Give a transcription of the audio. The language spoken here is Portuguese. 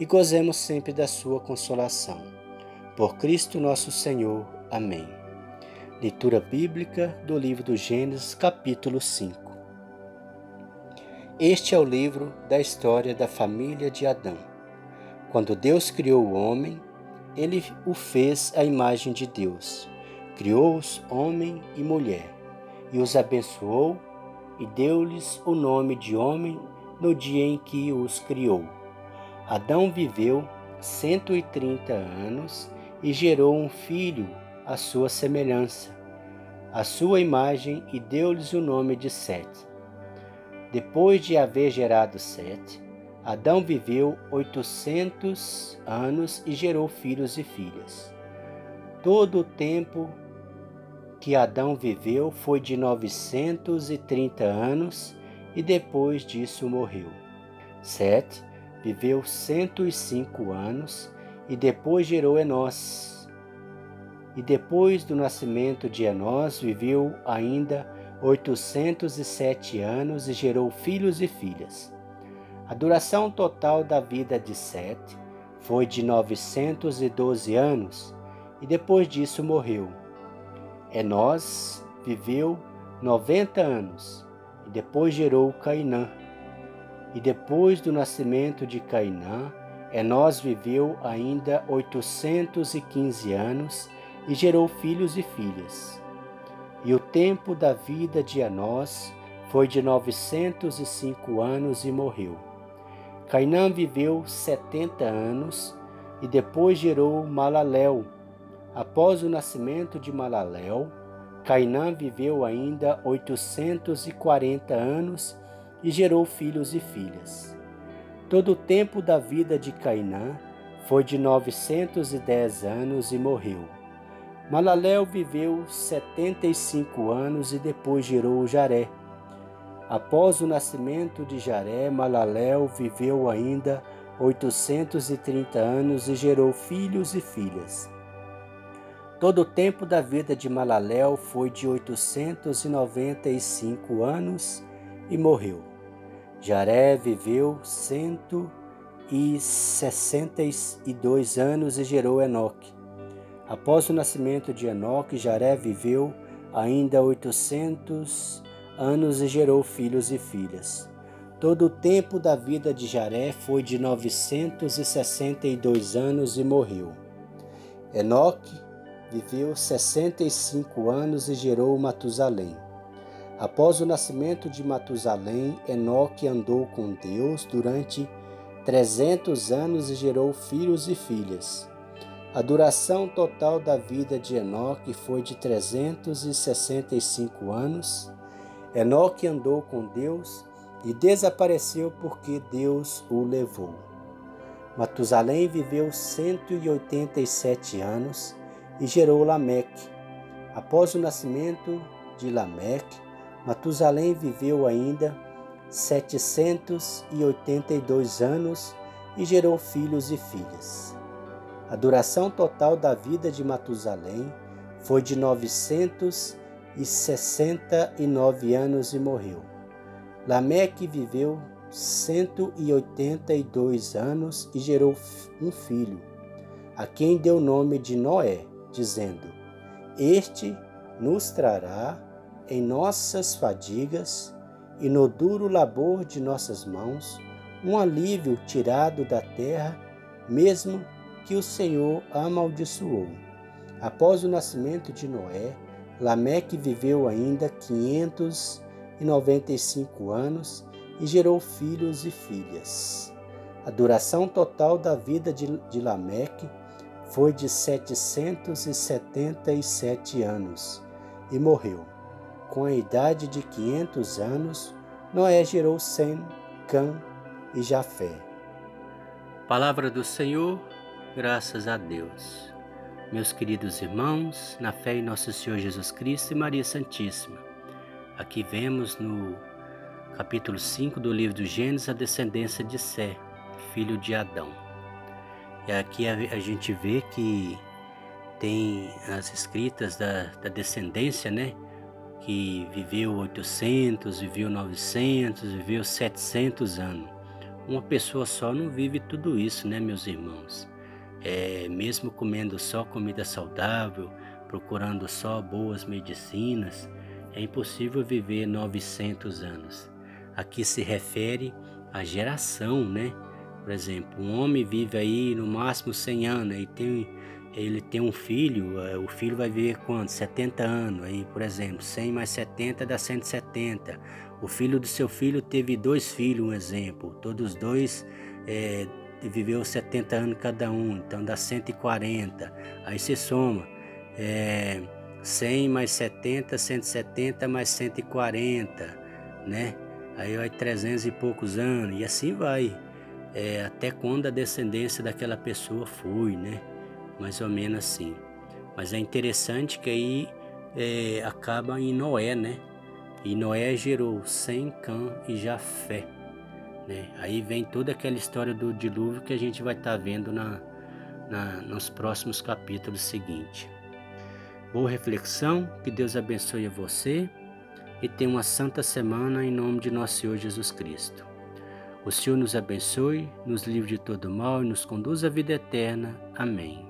e gozemos sempre da sua consolação. Por Cristo nosso Senhor. Amém. Leitura bíblica do livro do Gênesis, capítulo 5. Este é o livro da história da família de Adão. Quando Deus criou o homem, ele o fez à imagem de Deus. Criou-os homem e mulher, e os abençoou e deu-lhes o nome de homem no dia em que os criou. Adão viveu cento e trinta anos e gerou um filho à sua semelhança, à sua imagem, e deu-lhes o nome de Sete. Depois de haver gerado Sete, Adão viveu oitocentos anos e gerou filhos e filhas. Todo o tempo que Adão viveu foi de novecentos e trinta anos e depois disso morreu. Sete viveu cento e cinco anos e depois gerou Enós. E depois do nascimento de Enós viveu ainda 807 anos e gerou filhos e filhas. A duração total da vida de Sete foi de 912 anos e depois disso morreu. Enós viveu 90 anos e depois gerou Cainã. E depois do nascimento de Cainã, Enós viveu ainda 815 anos e gerou filhos e filhas. E o tempo da vida de Enós foi de novecentos e cinco anos e morreu. Cainã viveu setenta anos e depois gerou Malaléu. Após o nascimento de Malaléu, Cainã viveu ainda oitocentos e quarenta anos e gerou filhos e filhas. Todo o tempo da vida de Cainã foi de novecentos e dez anos e morreu. Malaléu viveu setenta e cinco anos e depois gerou Jaré. Após o nascimento de Jaré, Malaléu viveu ainda 830 anos e gerou filhos e filhas. Todo o tempo da vida de Malaléu foi de 895 anos e morreu. Jaré viveu cento e sessenta e dois anos e gerou Enoque. Após o nascimento de Enoque, Jaré viveu ainda 800 anos e gerou filhos e filhas. Todo o tempo da vida de Jaré foi de 962 anos e morreu. Enoque viveu 65 anos e gerou Matusalém. Após o nascimento de Matusalém, Enoque andou com Deus durante 300 anos e gerou filhos e filhas. A duração total da vida de Enoque foi de 365 anos. Enoque andou com Deus e desapareceu porque Deus o levou. Matusalém viveu 187 anos e gerou Lameque. Após o nascimento de Lameque, Matusalém viveu ainda 782 anos e gerou filhos e filhas. A duração total da vida de Matusalém foi de 969 anos e morreu. Lameque viveu 182 anos e gerou um filho, a quem deu o nome de Noé, dizendo: Este nos trará em nossas fadigas e no duro labor de nossas mãos um alívio tirado da terra, mesmo que o Senhor amaldiçoou. Após o nascimento de Noé, Lameque viveu ainda 595 anos e gerou filhos e filhas. A duração total da vida de, de Lameque foi de 777 anos e morreu. Com a idade de 500 anos, Noé gerou Sem, Cã e Jafé. Palavra do Senhor Graças a Deus. Meus queridos irmãos, na fé em nosso Senhor Jesus Cristo e Maria Santíssima. Aqui vemos no capítulo 5 do livro do Gênesis a descendência de Sé, filho de Adão. E aqui a, gente vê que tem as escritas da, da descendência, né? Que viveu 800, viveu 900, viveu 700 anos. Uma pessoa só não vive tudo isso, né, meus irmãos? é, mesmo comendo só comida saudável, procurando só boas medicinas, é impossível viver 900 anos. Aqui se refere à geração, né? Por exemplo, um homem vive aí no máximo 100 anos e tem, ele tem um filho, é, o filho vai viver quanto? 70 anos. Aí, por exemplo, 100 mais 70 dá 170. O filho do seu filho teve dois filhos, um exemplo. Todos dois é, viveu 70 anos cada um, então dá 140. Aí você soma é, 100 mais 70, 170 mais 140, né? Aí vai 300 e poucos anos, e assim vai, é, até quando a descendência daquela pessoa foi, né? Mais ou menos assim. Mas é interessante que aí é, acaba em Noé, né? E Noé gerou Sem, Cã e Jafé. Né? Aí vem toda aquela história do dilúvio que a gente vai estar tá vendo na, na, nos próximos capítulos seguintes. Boa reflexão, que Deus abençoe a você e tenha uma santa semana em nome de nosso Senhor Jesus Cristo. O Senhor nos abençoe, nos livre de todo mal e nos conduz à vida eterna. Amém.